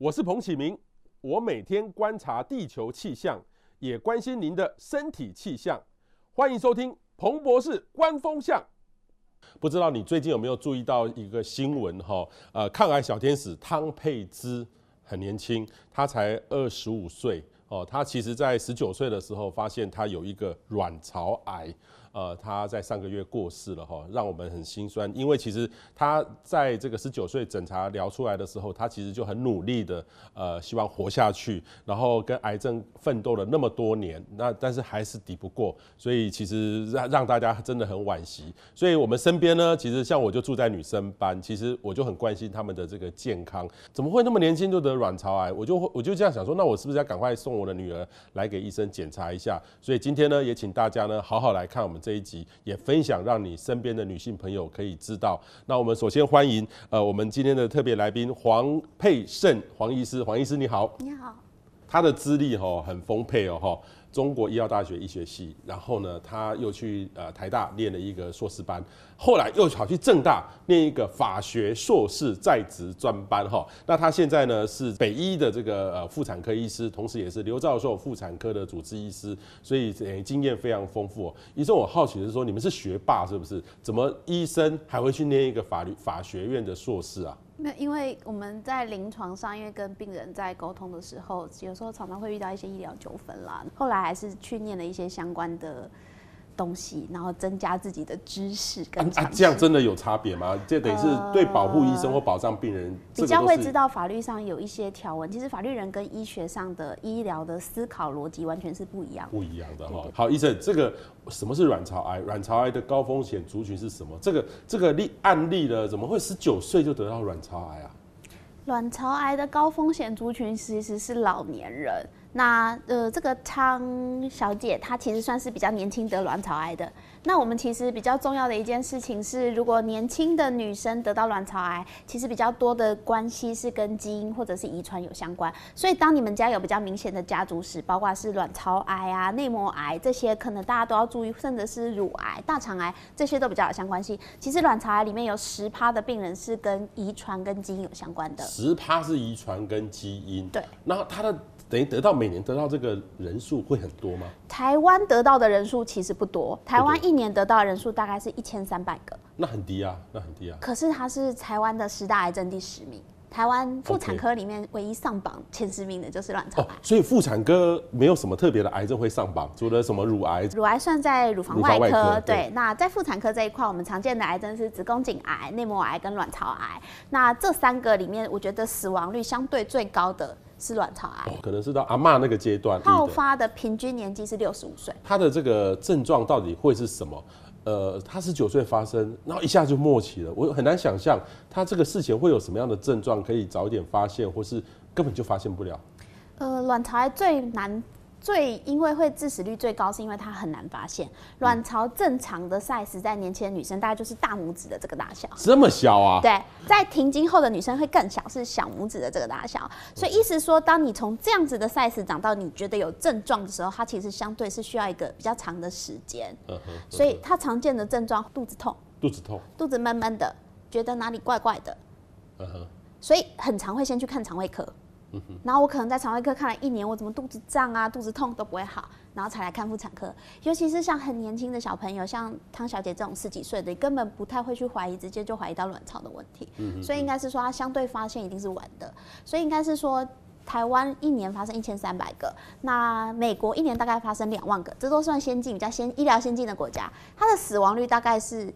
我是彭启明，我每天观察地球气象，也关心您的身体气象。欢迎收听彭博士观风向。不知道你最近有没有注意到一个新闻？哈，呃，抗癌小天使汤佩兹很年轻，她才二十五岁哦。她其实在十九岁的时候发现她有一个卵巢癌。呃，他在上个月过世了哈，让我们很心酸。因为其实他在这个十九岁诊查疗出来的时候，他其实就很努力的，呃，希望活下去，然后跟癌症奋斗了那么多年，那但是还是抵不过，所以其实让让大家真的很惋惜。所以我们身边呢，其实像我就住在女生班，其实我就很关心他们的这个健康，怎么会那么年轻就得卵巢癌？我就我就这样想说，那我是不是要赶快送我的女儿来给医生检查一下？所以今天呢，也请大家呢好好来看我们。这一集也分享，让你身边的女性朋友可以知道。那我们首先欢迎呃，我们今天的特别来宾黄佩胜黄医师，黄医师你好。你好。他的资历哈很丰沛哦哈。中国医药大学医学系，然后呢，他又去呃台大念了一个硕士班，后来又跑去政大念一个法学硕士在职专班哈。那他现在呢是北医的这个呃妇产科医师，同时也是刘教授妇产科的主治医师，所以呃经验非常丰富。哦医生，我好奇的是说，你们是学霸是不是？怎么医生还会去念一个法律法学院的硕士啊？那因为我们在临床上，因为跟病人在沟通的时候，有时候常常会遇到一些医疗纠纷啦。后来还是去念了一些相关的东西，然后增加自己的知识跟啊。啊，这样真的有差别吗？这等于是对保护医生或保障病人，比较会知道法律上有一些条文。其实法律人跟医学上的医疗的思考逻辑完全是不一样。不一样的哈。好，医生，这个什么是卵巢癌？卵巢癌的高风险族群是什么？这个这个例案例呢，怎么会十九岁就得到卵巢癌啊？卵巢癌的高风险族群其实是老年人。那呃，这个汤小姐她其实算是比较年轻得卵巢癌的。那我们其实比较重要的一件事情是，如果年轻的女生得到卵巢癌，其实比较多的关系是跟基因或者是遗传有相关。所以当你们家有比较明显的家族史，包括是卵巢癌啊、内膜癌这些，可能大家都要注意，甚至是乳癌、大肠癌这些都比较有相关性。其实卵巢癌里面有十趴的病人是跟遗传跟基因有相关的。十趴是遗传跟基因。对。那它的。等于得到每年得到这个人数会很多吗？台湾得到的人数其实不多，台湾一年得到的人数大概是一千三百个，那很低啊，那很低啊。可是它是台湾的十大癌症第十名，台湾妇产科里面唯一上榜前十名的就是卵巢癌。所以妇产科没有什么特别的癌症会上榜，除了什么乳癌。乳癌算在乳房外科，对。那在妇产科这一块，我们常见的癌症是子宫颈癌、内膜癌跟卵巢癌。那这三个里面，我觉得死亡率相对最高的。是卵巢癌，可能是到阿妈那个阶段，好发的平均年纪是六十五岁。他的这个症状到底会是什么？呃，他十九岁发生，然后一下就末期了，我很难想象他这个事前会有什么样的症状可以早一点发现，或是根本就发现不了。呃，卵巢癌最难。最因为会致死率最高，是因为它很难发现。卵巢正常的 size 在年轻的女生大概就是大拇指的这个大小，这么小啊？对，在停经后的女生会更小，是小拇指的这个大小。所以意思说，当你从这样子的 size 长到你觉得有症状的时候，它其实相对是需要一个比较长的时间。所以它常见的症状，肚子痛，肚子痛，肚子闷闷的，觉得哪里怪怪的。所以很常会先去看肠胃科。然后我可能在肠胃科看了一年，我怎么肚子胀啊、肚子痛都不会好，然后才来看妇产科。尤其是像很年轻的小朋友，像汤小姐这种十几岁的，根本不太会去怀疑，直接就怀疑到卵巢的问题。嗯所以应该是说，它相对发现一定是晚的。所以应该是说，台湾一年发生一千三百个，那美国一年大概发生两万个，这都算先进、比较先医疗先进的国家，它的死亡率大概是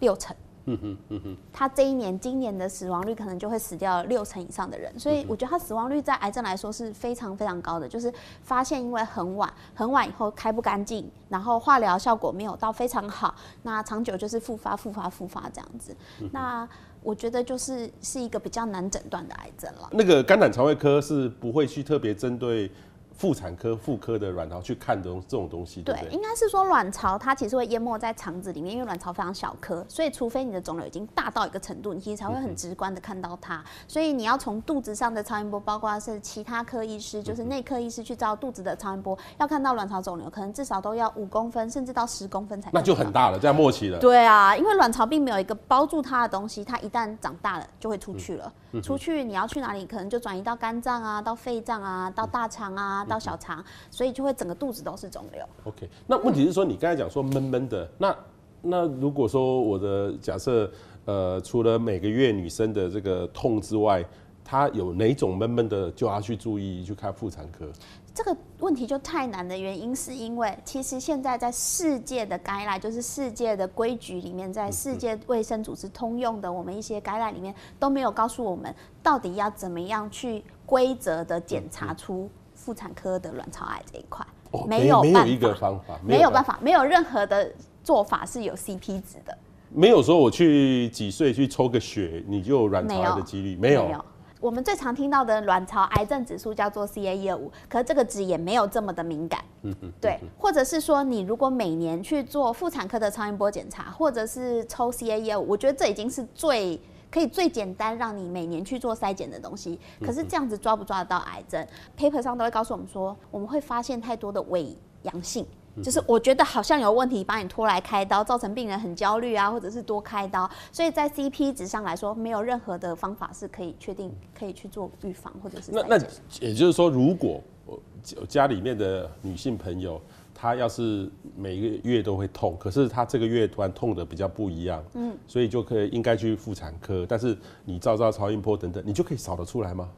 六成。嗯哼，嗯哼，他这一年，今年的死亡率可能就会死掉六成以上的人，所以我觉得他死亡率在癌症来说是非常非常高的，就是发现因为很晚，很晚以后开不干净，然后化疗效果没有到非常好，那长久就是复发、复发、复发这样子。那我觉得就是是一个比较难诊断的癌症了。那个肝胆肠胃科是不会去特别针对妇产科、妇科的卵巢去看这种这种东西，对不对？对，应该是说卵巢它其实会淹没在肠子里面，因为卵巢非常小颗，所以除非你的肿瘤已经大到一个程度，你其实才会很直观的看到它。嗯、所以你要从肚子上的超音波，包括是其他科医师，就是内科医师去照肚子的超音波，要看到卵巢肿瘤，可能至少都要五公分，甚至到十公分才。那就很大了，这样末期了。对啊，因为卵巢并没有一个包住它的东西，它一旦长大了就会出去了。嗯、出去你要去哪里？可能就转移到肝脏啊，到肺脏啊，到大肠啊，到小肠。所以就会整个肚子都是肿瘤。OK，那问题是说，你刚才讲说闷闷的，那那如果说我的假设，呃，除了每个月女生的这个痛之外，她有哪种闷闷的就要去注意去看妇产科？这个问题就太难的原因是因为，其实现在在世界的 guideline，就是世界的规矩里面，在世界卫生组织通用的我们一些 guideline 里面都没有告诉我们到底要怎么样去规则的检查出。妇产科的卵巢癌这一块，哦，没有没有一个方法，没有办法，没有任何的做法是有 CP 值的。没有说我去几岁去抽个血，你就有卵巢癌的几率没有。没有。我们最常听到的卵巢癌症指数叫做 CA 一二五，可是这个值也没有这么的敏感。嗯嗯。对，或者是说你如果每年去做妇产科的超音波检查，或者是抽 CA 一二五，我觉得这已经是最。可以最简单让你每年去做筛检的东西，可是这样子抓不抓得到癌症？paper 上都会告诉我们说，我们会发现太多的伪阳性，就是我觉得好像有问题，把你拖来开刀，造成病人很焦虑啊，或者是多开刀。所以在 CP 值上来说，没有任何的方法是可以确定可以去做预防或者是。那那也就是说，如果我家里面的女性朋友。他要是每个月都会痛，可是他这个月突然痛的比较不一样，嗯，所以就可以应该去妇产科。但是你照照超音波等等，你就可以扫得出来吗？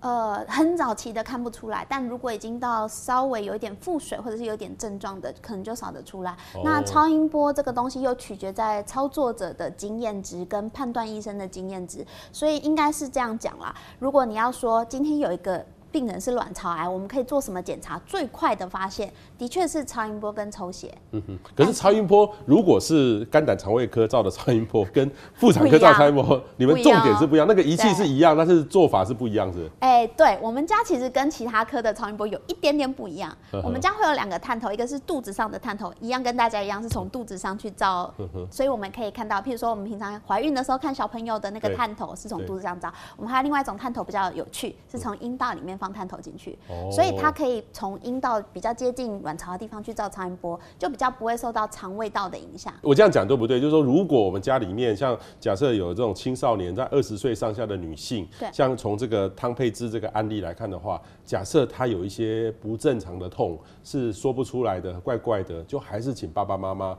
呃，很早期的看不出来，但如果已经到稍微有一点腹水或者是有点症状的，可能就扫得出来。哦。那超音波这个东西又取决在操作者的经验值跟判断医生的经验值，所以应该是这样讲啦。如果你要说今天有一个。病人是卵巢癌，我们可以做什么检查？最快的发现的确是超音波跟抽血。嗯哼，可是超音波如果是肝胆肠胃科照的超音波，跟妇产科照超音波，你们重点是不一样，那个仪器是一样，但是做法是不一样，是？哎，对，我们家其实跟其他科的超音波有一点点不一样。我们家会有两个探头，一个是肚子上的探头，一样跟大家一样是从肚子上去照，所以我们可以看到，譬如说我们平常怀孕的时候看小朋友的那个探头是从肚子上照。我们还有另外一种探头比较有趣，是从阴道里面。放探头进去，所以它可以从阴道比较接近卵巢的地方去照超音波，就比较不会受到肠胃道的影响。我这样讲对不对？就是说，如果我们家里面像假设有这种青少年在二十岁上下的女性，对，像从这个汤佩芝这个案例来看的话，假设她有一些不正常的痛是说不出来的，怪怪的，就还是请爸爸妈妈。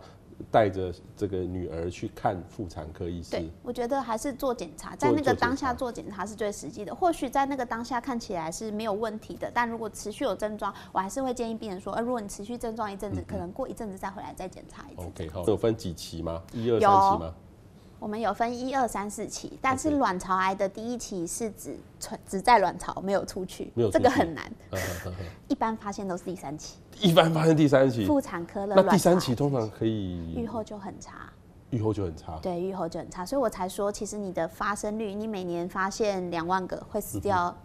带着这个女儿去看妇产科医师，对，我觉得还是做检查，在那个当下做检查是最实际的。或许在那个当下看起来是没有问题的，但如果持续有症状，我还是会建议病人说，呃，如果你持续症状一阵子，可能过一阵子再回来再检查一次。OK，好，有分几期吗？一二三期吗？我们有分一二三四期，但是卵巢癌的第一期是指只在卵巢没有出去，没有出去，这个很难。一般发现都是第三期。一般发现第三期。妇产科的那第三期通常可以预后就很差。预后就很差。对，预后就很差，所以我才说，其实你的发生率，你每年发现两万个，会死掉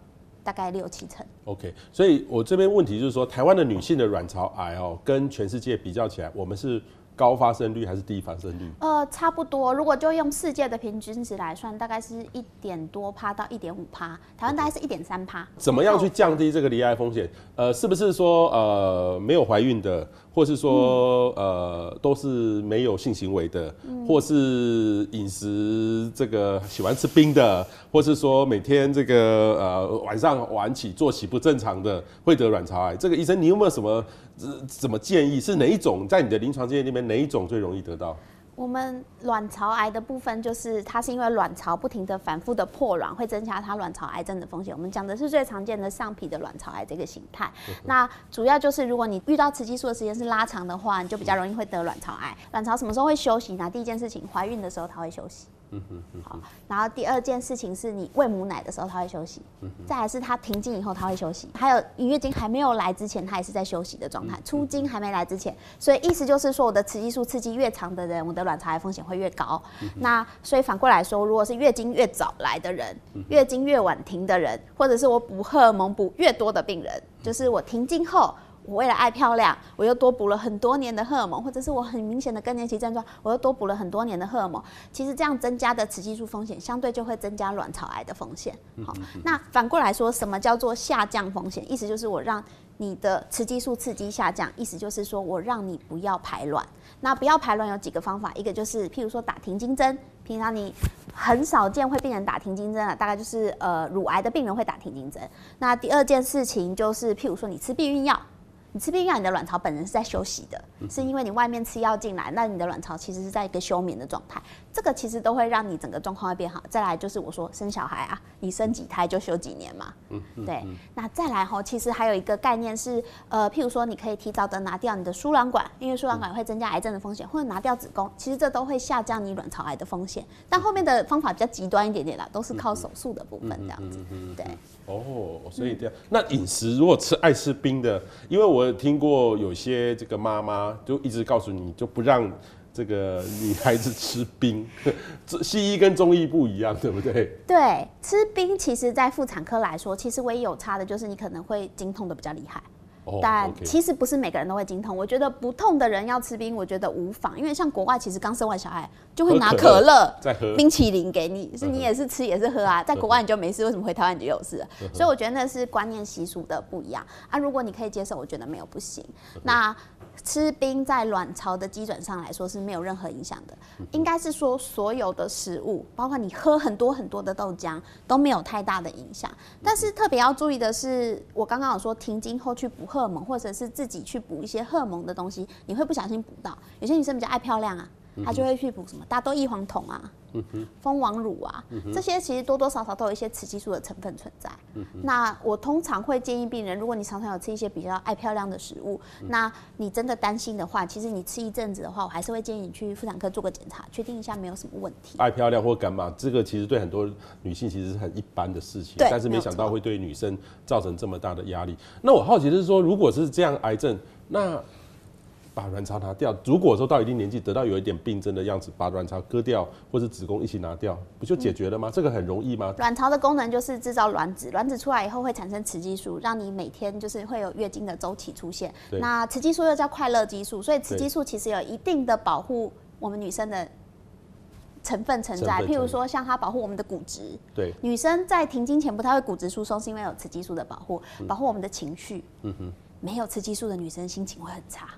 大概六七成。OK，所以我这边问题就是说，台湾的女性的卵巢癌哦，跟全世界比较起来，我们是。高发生率还是低发生率？呃，差不多。如果就用世界的平均值来算，大概是一点多趴到一点五趴。台湾大概是一点三趴。怎么样去降低这个离癌风险？呃，是不是说呃没有怀孕的？或是说，呃，都是没有性行为的，或是饮食这个喜欢吃冰的，或是说每天这个呃晚上晚起作息不正常的，会得卵巢癌。这个医生，你有没有什么怎么建议？是哪一种在你的临床经验里面哪一种最容易得到？我们卵巢癌的部分，就是它是因为卵巢不停的反复的破卵，会增加它卵巢癌症的风险。我们讲的是最常见的上皮的卵巢癌这个形态。那主要就是如果你遇到雌激素的时间是拉长的话，你就比较容易会得卵巢癌。卵巢什么时候会休息呢？第一件事情，怀孕的时候它会休息。嗯哼，好，然后第二件事情是你喂母奶的时候他会休息，嗯、再来是他停经以后他会休息，还有你月经还没有来之前他也是在休息的状态，初经还没来之前，所以意思就是说我的雌激素刺激越长的人，我的卵巢癌风险会越高。嗯、那所以反过来说，如果是月经越早来的人，月经越晚停的人，或者是我补荷尔蒙补越多的病人，就是我停经后。我为了爱漂亮，我又多补了很多年的荷尔蒙，或者是我很明显的更年期症状，我又多补了很多年的荷尔蒙。其实这样增加的雌激素风险，相对就会增加卵巢癌的风险。好，那反过来说，什么叫做下降风险？意思就是我让你的雌激素刺激下降，意思就是说我让你不要排卵。那不要排卵有几个方法，一个就是譬如说打停经针，平常你很少见会病人打停经针啊，大概就是呃乳癌的病人会打停经针。那第二件事情就是譬如说你吃避孕药。你吃避孕药，你的卵巢本人是在休息的，是因为你外面吃药进来，那你的卵巢其实是在一个休眠的状态，这个其实都会让你整个状况会变好。再来就是我说生小孩啊，你生几胎就休几年嘛，对。那再来吼，其实还有一个概念是，呃，譬如说你可以提早的拿掉你的输卵管，因为输卵管会增加癌症的风险，或者拿掉子宫，其实这都会下降你卵巢癌的风险。但后面的方法比较极端一点点啦，都是靠手术的部分这样子，对。哦，所以这样，那饮食如果吃爱吃冰的，因为我有听过有些这个妈妈就一直告诉你，就不让这个 女孩子吃冰。西医跟中医不一样，对不对？对，吃冰其实，在妇产科来说，其实唯一有差的就是你可能会经痛的比较厉害。但其实不是每个人都会经痛，我觉得不痛的人要吃冰，我觉得无妨，因为像国外其实刚生完小孩就会拿可乐、冰淇淋给你，是你也是吃也是喝啊，在国外你就没事，为什么回台湾你就有事？所以我觉得那是观念习俗的不一样啊。如果你可以接受，我觉得没有不行。那。吃冰在卵巢的基准上来说是没有任何影响的，应该是说所有的食物，包括你喝很多很多的豆浆都没有太大的影响。但是特别要注意的是，我刚刚有说停经后去补荷尔蒙，或者是自己去补一些荷尔蒙的东西，你会不小心补到。有些女生比较爱漂亮啊。他就会去补什么大豆异黄酮啊，蜂王乳啊，这些其实多多少少都有一些雌激素的成分存在。那我通常会建议病人，如果你常常有吃一些比较爱漂亮的食物，那你真的担心的话，其实你吃一阵子的话，我还是会建议你去妇产科做个检查，确定一下没有什么问题。爱漂亮或干嘛，这个其实对很多女性其实是很一般的事情，但是没想到会对女生造成这么大的压力。那我好奇的是说，如果是这样癌症，那把卵巢拿掉，如果说到一定年纪得到有一点病症的样子，把卵巢割掉或者子宫一起拿掉，不就解决了吗？嗯、这个很容易吗？卵巢的功能就是制造卵子，卵子出来以后会产生雌激素，让你每天就是会有月经的周期出现。那雌激素又叫快乐激素，所以雌激素其实有一定的保护我们女生的成分存在。譬如说，像它保护我们的骨质。对，女生在停经前不太会骨质疏松，是因为有雌激素的保护，保护我们的情绪。嗯哼，没有雌激素的女生心情会很差。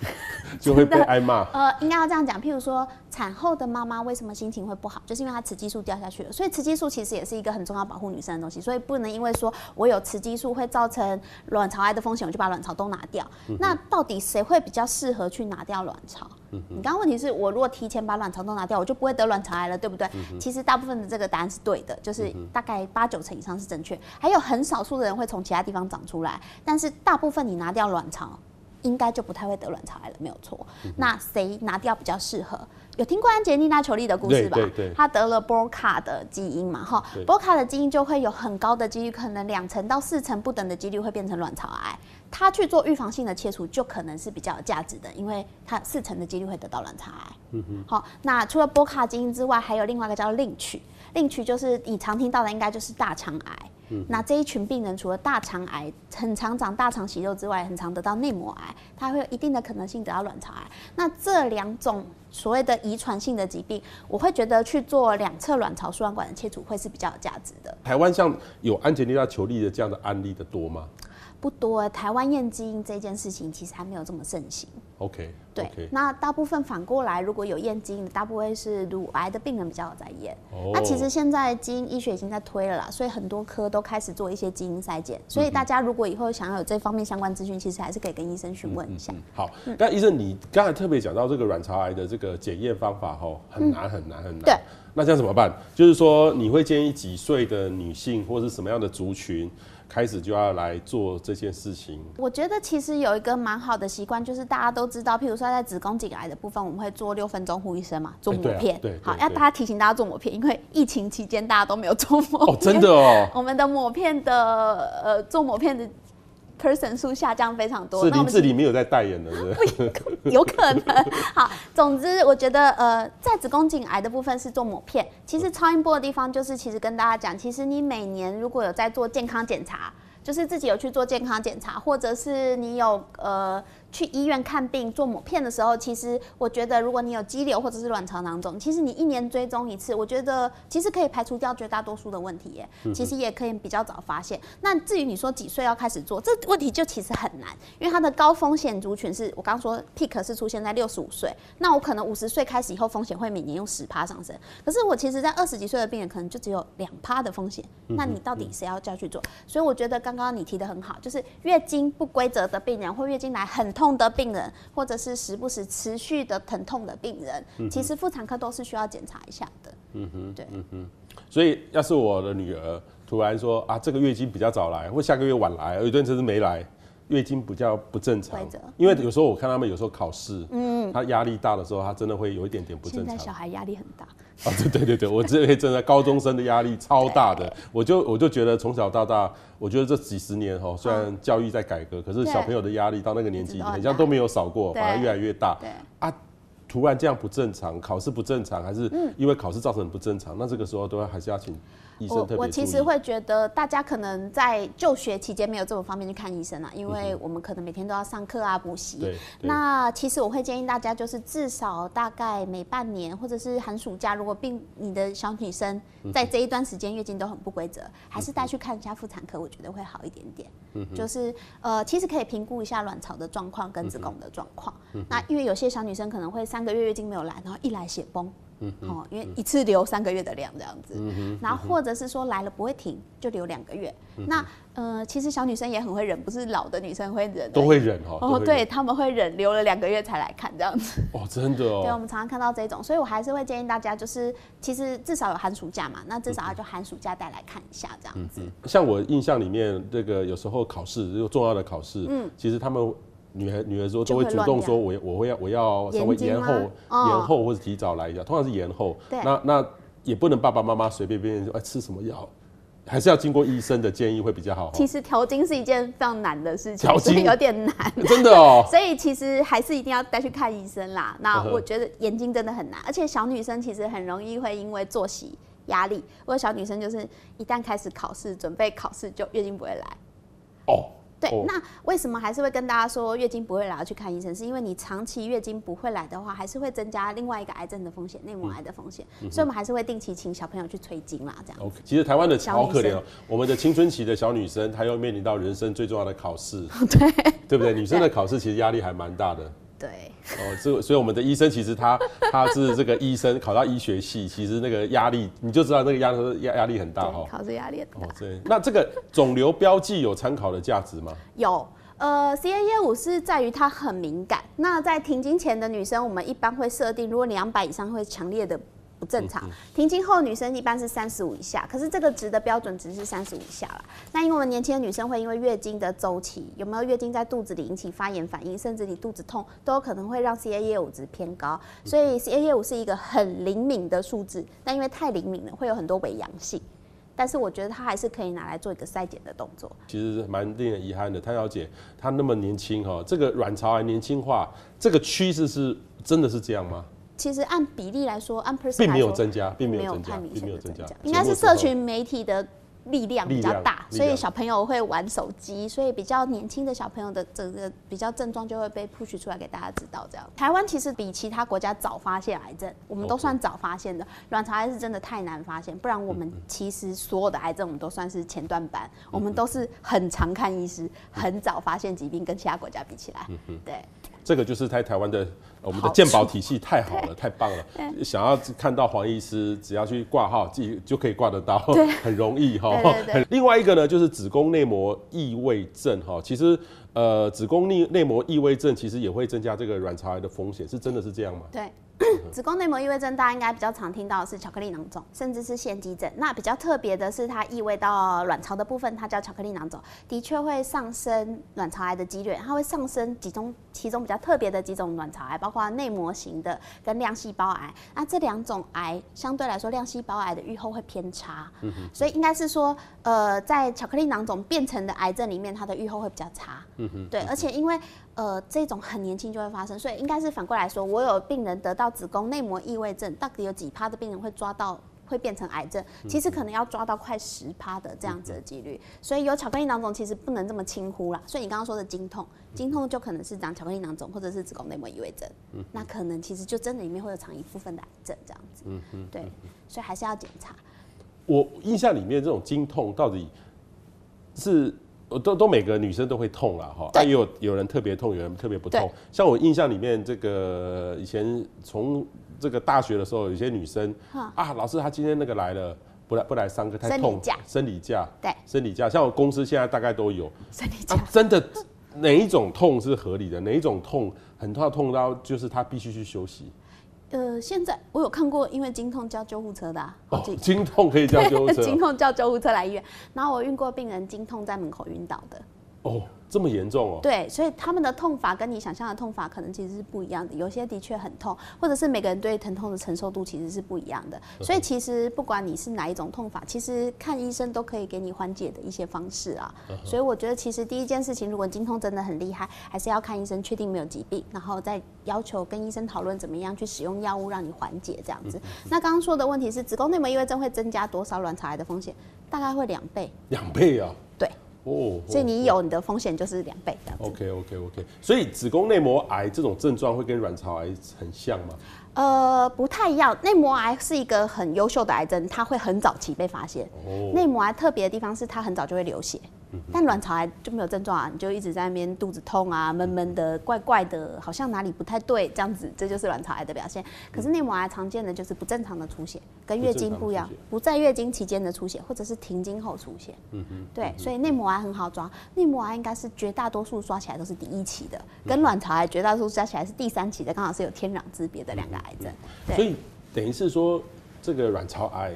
就会被挨骂。呃，应该要这样讲。譬如说，产后的妈妈为什么心情会不好，就是因为她雌激素掉下去了。所以雌激素其实也是一个很重要保护女生的东西。所以不能因为说我有雌激素会造成卵巢癌的风险，我就把卵巢都拿掉。嗯、那到底谁会比较适合去拿掉卵巢？嗯、你刚刚问题是我如果提前把卵巢都拿掉，我就不会得卵巢癌了，对不对？嗯、其实大部分的这个答案是对的，就是大概八九成以上是正确。还有很少数的人会从其他地方长出来，但是大部分你拿掉卵巢。应该就不太会得卵巢癌了，没有错。嗯、那谁拿掉比较适合？有听过安杰丽娜·裘丽的故事吧？对对对。她得了 BRCA 的基因嘛，哈对，BRCA 的基因就会有很高的几率，可能两成到四成不等的几率会变成卵巢癌。她去做预防性的切除，就可能是比较有价值的，因为她四成的几率会得到卵巢癌。嗯哼。好，那除了 BRCA 基因之外，还有另外一个叫 Lynch，Lynch 就是你常听到的，应该就是大肠癌。那这一群病人除了大肠癌很常长大肠息肉之外，很常得到内膜癌，它会有一定的可能性得到卵巢癌。那这两种所谓的遗传性的疾病，我会觉得去做两侧卵巢输卵管的切除会是比较有价值的。台湾像有安吉丽娜·裘丽的这样的案例的多吗？不多，台湾验基因这件事情其实还没有这么盛行。OK，对，okay. 那大部分反过来，如果有验基因的，大部分是乳癌的病人比较有在验。哦。那其实现在基因医学已经在推了啦，所以很多科都开始做一些基因筛检。所以大家如果以后想要有这方面相关资讯，其实还是可以跟医生询问一下。嗯嗯嗯、好，那、嗯、医生，你刚才特别讲到这个卵巢癌的这个检验方法，吼，很难很难很难。对。那这样怎么办？就是说，你会建议几岁的女性或是什么样的族群开始就要来做这件事情？我觉得其实有一个蛮好的习惯，就是大家都知道，譬如说在子宫颈癌的部分，我们会做六分钟护医生嘛，做抹片。欸对好，要大家提醒大家做抹片，因为疫情期间大家都没有做抹片。哦，真的哦。我们的抹片的呃，做抹片的。Person 数下降非常多，是林志玲没有在代言的，是不是？有可能。好，总之我觉得，呃，在子宫颈癌的部分是做抹片。其实超音波的地方就是，其实跟大家讲，其实你每年如果有在做健康检查，就是自己有去做健康检查，或者是你有呃。去医院看病做抹片的时候，其实我觉得，如果你有肌瘤或者是卵巢囊肿，其实你一年追踪一次，我觉得其实可以排除掉绝大多数的问题耶。其实也可以比较早发现。那至于你说几岁要开始做，这问题就其实很难，因为它的高风险族群是我刚刚说 peak 是出现在六十五岁，那我可能五十岁开始以后风险会每年用十趴上升。可是我其实在二十几岁的病人可能就只有两趴的风险，那你到底谁要叫去做？所以我觉得刚刚你提的很好，就是月经不规则的病人或月经来很痛的病人，或者是时不时持续的疼痛的病人，嗯、其实妇产科都是需要检查一下的。嗯哼，对，嗯哼。所以要是我的女儿突然说啊，这个月经比较早来，或下个月晚来，有一段时间没来，月经比较不正常。因为有时候我看他们有时候考试，嗯，他压力大的时候，他真的会有一点点不正常。现在小孩压力很大。啊，对对对对，我这边真的高中生的压力超大的，我就我就觉得从小到大，我觉得这几十年哈，虽然教育在改革，可是小朋友的压力到那个年纪好像都没有少过，反而越来越大。对啊，突然这样不正常，考试不正常，还是因为考试造成不正常，那这个时候都要还是要请医生。我我其实会觉得，大家可能在就学期间没有这么方便去看医生啊，因为我们可能每天都要上课啊、补习。那其实我会建议大家，就是至少大概每半年或者是寒暑假，如果病你的小女生在这一段时间月经都很不规则，还是带去看一下妇产科，我觉得会好一点点。嗯就是呃，其实可以评估一下卵巢的状况跟子宫的状况。那因为有些小女生可能会三个月月经没有来，然后一来血崩。哦，因为一次流三个月的量这样子，嗯、然后或者是说来了不会停，就流两个月。嗯、那呃，其实小女生也很会忍，不是老的女生会忍，都会忍哦。哦，对，他们会忍，流了两个月才来看这样子。哦，真的哦。对，我们常常看到这种，所以我还是会建议大家，就是其实至少有寒暑假嘛，那至少要就寒暑假带来看一下这样子。嗯、像我印象里面，这个有时候考试有重要的考试，嗯，其实他们。女孩女儿说都会主动说，我我会要我要稍微延后延后或者提早来一下，通常是延后。那那也不能爸爸妈妈随便便说哎吃什么药，还是要经过医生的建议会比较好。其实调经是一件非常难的事情，调经有点难，真的哦。所以其实还是一定要带去看医生啦。那我觉得眼睛真的很难，而且小女生其实很容易会因为作息压力，或者小女生就是一旦开始考试准备考试就月经不会来。哦。对，那为什么还是会跟大家说月经不会来要去看医生？是因为你长期月经不会来的话，还是会增加另外一个癌症的风险，内膜癌的风险。嗯、所以，我们还是会定期请小朋友去催经啦，这样。OK，其实台湾的好可怜哦，我们的青春期的小女生，她又面临到人生最重要的考试，对，对不对？女生的考试其实压力还蛮大的。对，哦，这所以我们的医生其实他他是这个医生，考到医学系，其实那个压力你就知道那个压压压力很大哈。考试压力很大。哦，对。那这个肿瘤标记有参考的价值吗？有，呃，CA 业务是在于它很敏感。那在停经前的女生，我们一般会设定，如果两百以上会强烈的。不正常，停经后女生一般是三十五以下，可是这个值的标准值是三十五以下了。那因为我们年轻的女生会因为月经的周期，有没有月经在肚子里引起发炎反应，甚至你肚子痛，都有可能会让 CA 业务值偏高。所以 CA 业务是一个很灵敏的数字，但因为太灵敏了，会有很多伪阳性。但是我觉得它还是可以拿来做一个筛检的动作。其实蛮令人遗憾的，谭小姐她那么年轻哈，这个卵巢癌年轻化，这个趋势是真的是这样吗？其实按比例来说，按并没有增加，并没有增加，并没有增加，应该是社群媒体的力量比较大，所以小朋友会玩手机，所以比较年轻的小朋友的整个比较症状就会被 push 出来给大家知道。这样，台湾其实比其他国家早发现癌症，我们都算早发现的。卵巢癌是真的太难发现，不然我们其实所有的癌症我们都算是前段班，我们都是很常看医师，很早发现疾病，跟其他国家比起来，对。这个就是在台湾的我们的健保体系太好了，太棒了。想要看到黄医师，只要去挂号，自己就可以挂得到，很容易哈。另外一个呢，就是子宫内膜异位症哈。其实呃，子宫内内膜异位症其实也会增加这个卵巢癌的风险，是真的是这样吗？对。子宫内膜异位症，大家应该比较常听到的是巧克力囊肿，甚至是腺肌症。那比较特别的是，它异位到卵巢的部分，它叫巧克力囊肿，的确会上升卵巢癌的几率。它会上升几种，其中比较特别的几种卵巢癌，包括内膜型的跟量细胞癌。那这两种癌相对来说，量细胞癌的预后会偏差。嗯哼。所以应该是说，呃，在巧克力囊肿变成的癌症里面，它的预后会比较差。嗯哼。对，而且因为呃这种很年轻就会发生，所以应该是反过来说，我有病人得到子宫内膜异位症，到底有几趴的病人会抓到会变成癌症？其实可能要抓到快十趴的这样子的几率。所以有巧克力囊肿其实不能这么轻忽啦。所以你刚刚说的经痛，经痛就可能是长巧克力囊肿或者是子宫内膜异位症。那可能其实就真的里面会有藏一部分的癌症这样子。嗯嗯。对，所以还是要检查。我印象里面这种经痛到底是？都都每个女生都会痛啦，哈，但也有有人特别痛，有人特别不痛。像我印象里面，这个以前从这个大学的时候，有些女生啊，老师她今天那个来了，不来不来上课太痛，生理假，对，生理假。像我公司现在大概都有生理假，真的哪一种痛是合理的？哪一种痛很痛痛到就是她必须去休息？呃，现在我有看过，因为经痛叫救护车的、啊。哦，经痛可以叫救护车。经痛叫救护车来医院，然后我运过病人经痛在门口晕倒的。哦。这么严重哦？对，所以他们的痛法跟你想象的痛法可能其实是不一样的。有些的确很痛，或者是每个人对疼痛的承受度其实是不一样的。所以其实不管你是哪一种痛法，其实看医生都可以给你缓解的一些方式啊。所以我觉得其实第一件事情，如果经痛真的很厉害，还是要看医生确定没有疾病，然后再要求跟医生讨论怎么样去使用药物让你缓解这样子。那刚刚说的问题是子宫内膜异位症会增加多少卵巢癌的风险？大概会两倍。两倍啊？对。哦，所以你有你的风险就是两倍这样子。OK OK OK，所以子宫内膜癌这种症状会跟卵巢癌很像吗？呃，不太一样。内膜癌是一个很优秀的癌症，它会很早期被发现。哦。内膜癌特别的地方是它很早就会流血。但卵巢癌就没有症状啊，你就一直在那边肚子痛啊，闷闷的，怪怪的，好像哪里不太对，这样子，这就是卵巢癌的表现。可是内膜癌常见的就是不正常的出血，跟月经不一样，不在月经期间的出血，或者是停经后出血。嗯哼。对，所以内膜癌很好抓，内膜癌应该是绝大多数抓起来都是第一期的，跟卵巢癌绝大多数抓起来是第三期的，刚好是有天壤之别的两个癌症。对。所以等于是说，这个卵巢癌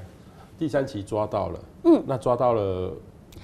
第三期抓到了，嗯，那抓到了。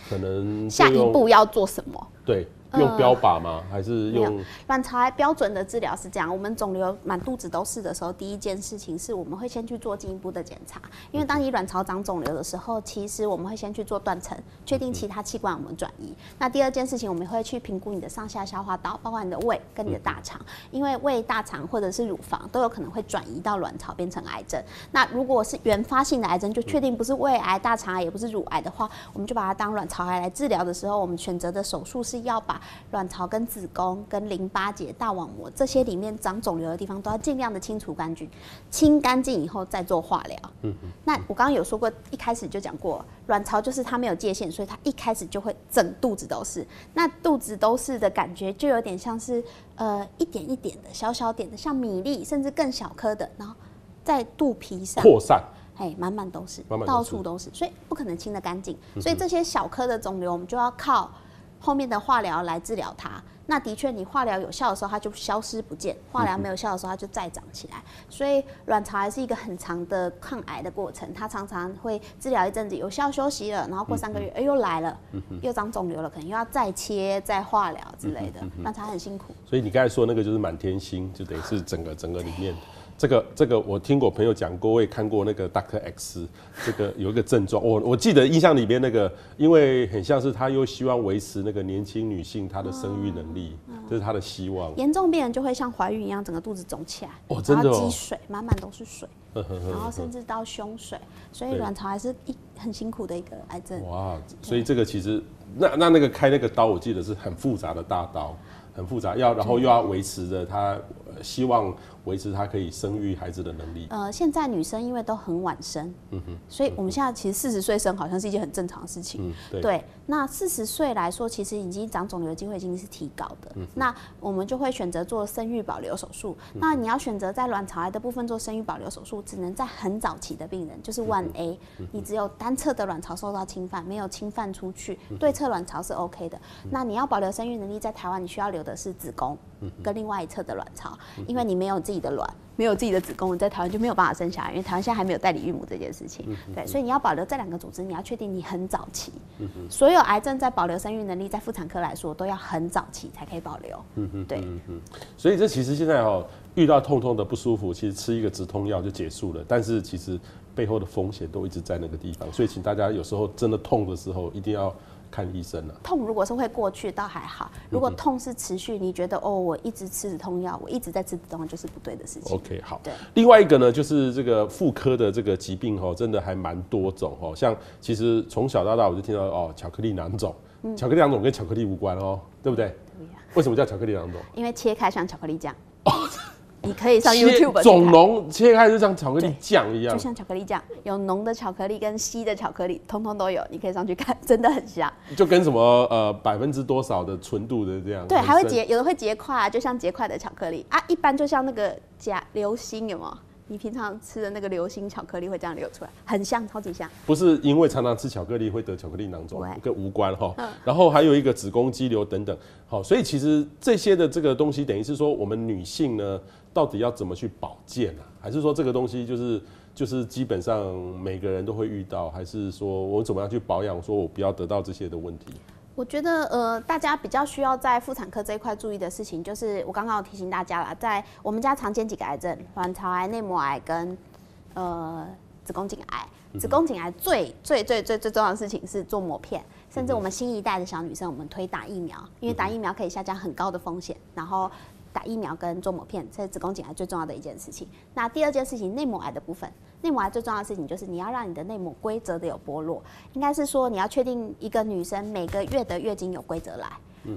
可能下一步要做什么？对。用标靶吗？呃、还是用卵巢癌标准的治疗是这样。我们肿瘤满肚子都是的时候，第一件事情是我们会先去做进一步的检查，因为当你卵巢长肿瘤的时候，其实我们会先去做断层，确定其他器官我们转移。那第二件事情，我们会去评估你的上下消化道，包括你的胃跟你的大肠，因为胃、大肠或者是乳房都有可能会转移到卵巢变成癌症。那如果是原发性的癌症，就确定不是胃癌、大肠癌，也不是乳癌的话，我们就把它当卵巢癌来治疗的时候，我们选择的手术是要把卵巢跟子宫跟淋巴结、大网膜这些里面长肿瘤的地方都要尽量的清除干净，清干净以后再做化疗。嗯嗯。那我刚刚有说过，一开始就讲过，卵巢就是它没有界限，所以它一开始就会整肚子都是。那肚子都是的感觉，就有点像是呃一点一点的小小点的，像米粒甚至更小颗的，然后在肚皮上扩散，哎，满满都是，到处都是，所以不可能清得干净。所以这些小颗的肿瘤，我们就要靠。后面的化疗来治疗它，那的确你化疗有效的时候，它就消失不见；化疗没有效的时候，它就再长起来。所以卵巢还是一个很长的抗癌的过程，它常常会治疗一阵子有效休息了，然后过三个月，哎又来了，又长肿瘤了，可能又要再切再化疗之类的，卵巢很辛苦。所以你刚才说那个就是满天星，就等于是整个整个里面。这个这个我听过朋友讲过，我也看过那个 Doctor X，这个 有一个症状，我我记得印象里边那个，因为很像是他又希望维持那个年轻女性她的生育能力，这是他的希望。严重病人就会像怀孕一样，整个肚子肿起来，哦，真的哦，积水，满满都是水，然后甚至到胸水，所以卵巢还是一很辛苦的一个癌症。哇，所以这个其实那那那个开那个刀，我记得是很复杂的大刀，很复杂，要然后又要维持着他希望。维持她可以生育孩子的能力。呃，现在女生因为都很晚生，嗯哼，所以我们现在其实四十岁生好像是一件很正常的事情。嗯，对。对，那四十岁来说，其实已经长肿瘤的机会已经是提高的。嗯，那我们就会选择做生育保留手术。嗯。那你要选择在卵巢癌的部分做生育保留手术，只能在很早期的病人，就是 one A，嗯，你只有单侧的卵巢受到侵犯，没有侵犯出去，对侧卵巢是 OK 的。嗯。那你要保留生育能力，在台湾你需要留的是子宫跟另外一侧的卵巢，因为你没有自自己的卵，没有自己的子宫，你在台湾就没有办法生小孩，因为台湾现在还没有代理孕母这件事情。对，所以你要保留这两个组织，你要确定你很早期。所有癌症在保留生育能力，在妇产科来说都要很早期才可以保留。对。所以这其实现在哦，遇到痛痛的不舒服，其实吃一个止痛药就结束了。但是其实背后的风险都一直在那个地方，所以请大家有时候真的痛的时候，一定要。看医生了。痛如果是会过去，倒还好；如果痛是持续，你觉得哦，我一直吃止痛药，我一直在吃止痛药，就是不对的事情。OK，好。对。另外一个呢，就是这个妇科的这个疾病哦，真的还蛮多种哦。像其实从小到大我就听到哦，巧克力囊肿，嗯、巧克力囊肿跟巧克力无关哦，对不对？对呀。为什么叫巧克力囊肿？因为切开像巧克力酱。哦。你可以上 YouTube 总浓切开就像巧克力酱一样，就像巧克力酱，有浓的巧克力跟稀的巧克力，通通都有。你可以上去看，真的很像。就跟什么呃百分之多少的纯度的这样。对，还会结，有的会结块啊，就像结块的巧克力啊。一般就像那个假流星，有没有？你平常吃的那个流心巧克力会这样流出来，很像，超级像。不是因为常常吃巧克力会得巧克力囊肿，跟无关哈。嗯、然后还有一个子宫肌瘤等等，好，所以其实这些的这个东西，等于是说我们女性呢，到底要怎么去保健啊？还是说这个东西就是就是基本上每个人都会遇到？还是说我怎么样去保养？说我不要得到这些的问题？我觉得呃，大家比较需要在妇产科这一块注意的事情，就是我刚刚有提醒大家了，在我们家常见几个癌症，卵巢癌、内膜癌跟呃子宫颈癌。子宫颈癌最最最最最重要的事情是做膜片，甚至我们新一代的小女生，我们推打疫苗，因为打疫苗可以下降很高的风险，然后。打疫苗跟做抹片，这是子宫颈癌最重要的一件事情。那第二件事情，内膜癌的部分，内膜癌最重要的事情就是你要让你的内膜规则的有剥落，应该是说你要确定一个女生每个月的月经有规则来。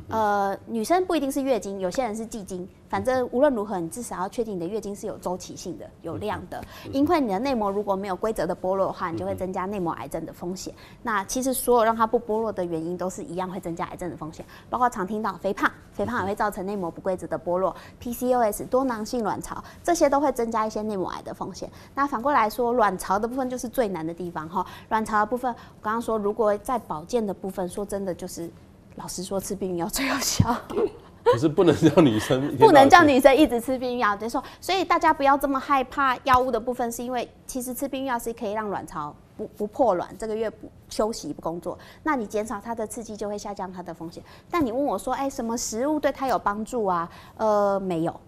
呃，女生不一定是月经，有些人是季经。反正无论如何，你至少要确定你的月经是有周期性的、有量的。因为你的内膜如果没有规则的剥落的话，你就会增加内膜癌症的风险。那其实所有让它不剥落的原因，都是一样会增加癌症的风险，包括常听到肥胖，肥胖也会造成内膜不规则的剥落；PCOS 多囊性卵巢，这些都会增加一些内膜癌的风险。那反过来说，卵巢的部分就是最难的地方哈。卵巢的部分，我刚刚说，如果在保健的部分，说真的就是。老实说，吃避孕药最有效。可是不能叫女生，不能叫女生一直吃避孕药。等于说，所以大家不要这么害怕药物的部分，是因为其实吃避孕药是可以让卵巢不不破卵，这个月不休息不工作，那你减少它的刺激就会下降它的风险。但你问我说，哎、欸，什么食物对它有帮助啊？呃，没有。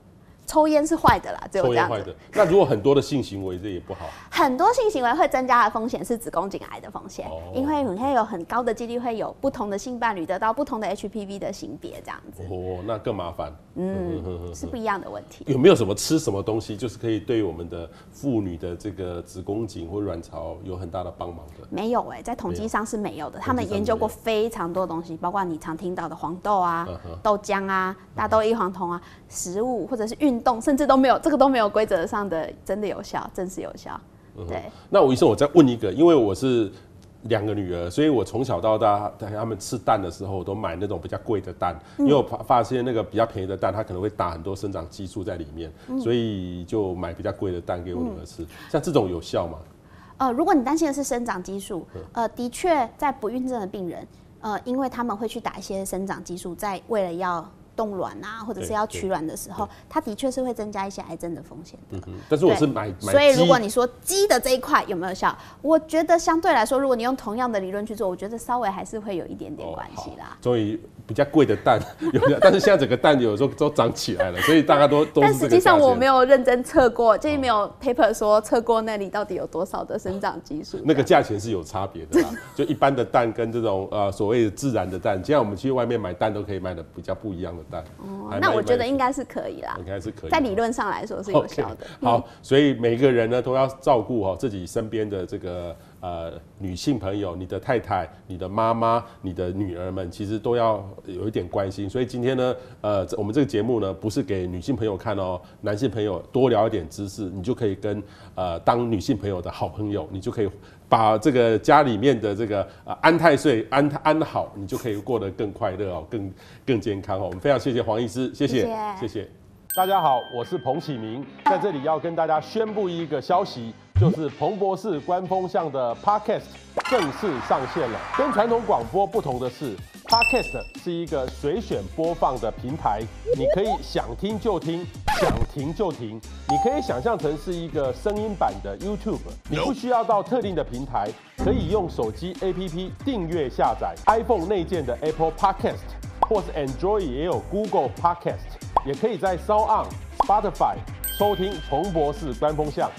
抽烟是坏的啦，只有这样子。那如果很多的性行为，这也不好。很多性行为会增加的风险是子宫颈癌的风险，哦、因为你会有很高的几率会有不同的性伴侣得到不同的 HPV 的性别这样子。哦，那更麻烦。嗯，呵呵呵是不一样的问题。有没有什么吃什么东西，就是可以对我们的妇女的这个子宫颈或卵巢有很大的帮忙的？没有哎、欸，在统计上是没有的。有他们研究过非常多东西，包括你常听到的黄豆啊、豆浆啊、大豆异黄酮啊，食物或者是运动，甚至都没有。这个都没有规则上的真的有效，真实有效。对，那吴医生，我再问一个，因为我是两个女儿，所以我从小到大，他们吃蛋的时候，我都买那种比较贵的蛋，因为我发发现那个比较便宜的蛋，它可能会打很多生长激素在里面，所以就买比较贵的蛋给我女儿吃。像这种有效吗？呃，如果你担心的是生长激素，呃，的确在不孕症的病人，呃，因为他们会去打一些生长激素，在为了要。冻卵啊，或者是要取卵的时候，它的确是会增加一些癌症的风险的。嗯。但是我是买，买所以如果你说鸡的这一块有没有效，我觉得相对来说，如果你用同样的理论去做，我觉得稍微还是会有一点点关系啦。所以比较贵的蛋？但是现在整个蛋有时候都涨起来了，所以大家都都。但实际上我没有认真测过，就是没有 paper 说测过那里到底有多少的生长激素。那个价钱是有差别的啦，就一般的蛋跟这种呃所谓的自然的蛋，现在我们去外面买蛋都可以买的比较不一样的蛋。哦，那我觉得应该是可以啦，应该是可以，在理论上来说是有效的。Okay, 好，所以每个人呢都要照顾好自己身边的这个呃女性朋友，你的太太、你的妈妈、你的女儿们，其实都要有一点关心。所以今天呢，呃，我们这个节目呢不是给女性朋友看哦，男性朋友多聊一点知识，你就可以跟呃当女性朋友的好朋友，你就可以。把这个家里面的这个呃安太岁安安好，你就可以过得更快乐哦，更更健康哦。我们非常谢谢黄医师，谢谢谢谢。谢谢大家好，我是彭启明，在这里要跟大家宣布一个消息，就是彭博士官风向的 Podcast 正式上线了。跟传统广播不同的是，Podcast 是一个随选播放的平台，你可以想听就听。想停就停，你可以想象成是一个声音版的 YouTube，你不需要到特定的平台，可以用手机 APP 订阅下载 iPhone 内建的 Apple Podcast，或是 Android 也有 Google Podcast，也可以在 SoundOn、Spotify 收听彭博士观风向。